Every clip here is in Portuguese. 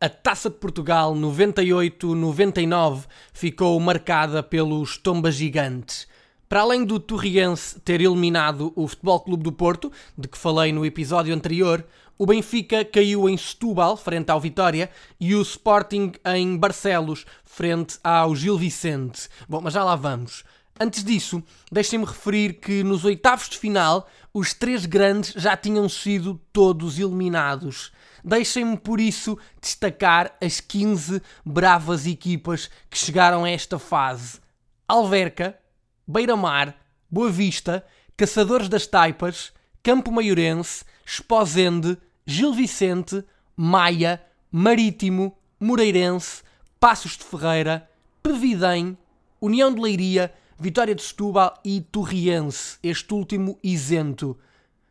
A Taça de Portugal 98-99 ficou marcada pelos tombas gigantes. Para além do Torriense ter eliminado o Futebol Clube do Porto, de que falei no episódio anterior, o Benfica caiu em Setúbal, frente ao Vitória, e o Sporting em Barcelos, frente ao Gil Vicente. Bom, mas já lá vamos. Antes disso, deixem-me referir que nos oitavos de final, os três grandes já tinham sido todos eliminados. Deixem-me, por isso, destacar as 15 bravas equipas que chegaram a esta fase: Alverca, Beira-Mar, Boa Vista, Caçadores das Taipas, Campo Maiorense, Esposende, Gil Vicente, Maia, Marítimo, Moreirense, Passos de Ferreira, Pevidém, União de Leiria, Vitória de Setúbal e Torriense, este último isento.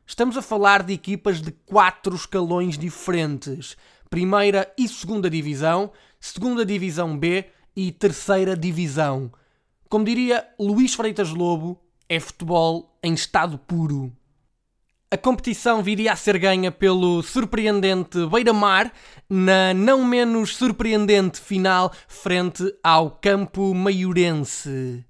Estamos a falar de equipas de quatro escalões diferentes: Primeira e Segunda Divisão, Segunda Divisão B e Terceira Divisão. Como diria Luís Freitas Lobo, é futebol em estado puro. A competição viria a ser ganha pelo surpreendente Beira-Mar na não menos surpreendente final frente ao Campo Maiorense.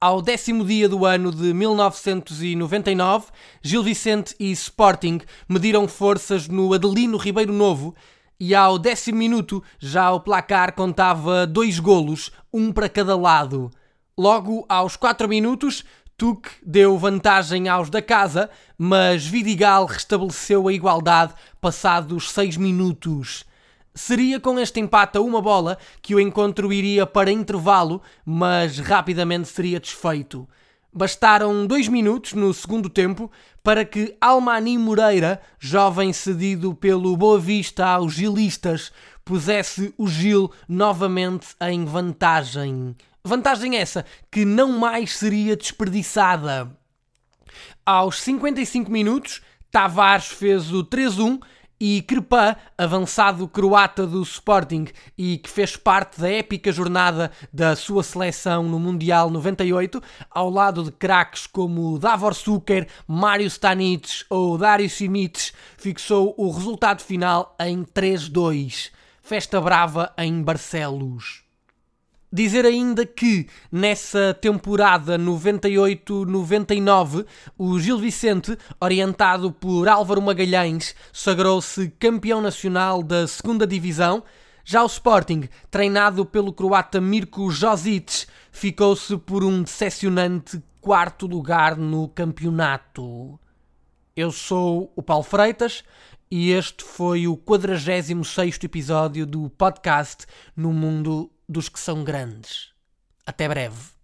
Ao décimo dia do ano de 1999, Gil Vicente e Sporting mediram forças no Adelino Ribeiro Novo e ao décimo minuto já o placar contava dois golos, um para cada lado. Logo aos quatro minutos, Tuque deu vantagem aos da casa, mas Vidigal restabeleceu a igualdade passados seis minutos. Seria com este empate a uma bola que o encontro iria para intervalo, mas rapidamente seria desfeito. Bastaram dois minutos no segundo tempo para que Almani Moreira, jovem cedido pelo Boa Vista aos gilistas, pusesse o Gil novamente em vantagem. Vantagem essa que não mais seria desperdiçada. Aos 55 minutos, Tavares fez o 3-1 e Krpa, avançado croata do Sporting e que fez parte da épica jornada da sua seleção no Mundial 98, ao lado de craques como Davor Suker, Mário Stanic ou Dario Simic, fixou o resultado final em 3-2. Festa brava em Barcelos. Dizer ainda que nessa temporada 98-99 o Gil Vicente, orientado por Álvaro Magalhães, sagrou-se campeão nacional da segunda divisão. Já o Sporting, treinado pelo croata Mirko Josic, ficou-se por um decepcionante quarto lugar no campeonato. Eu sou o Paulo Freitas e este foi o 46º episódio do podcast No Mundo dos que são grandes. Até breve.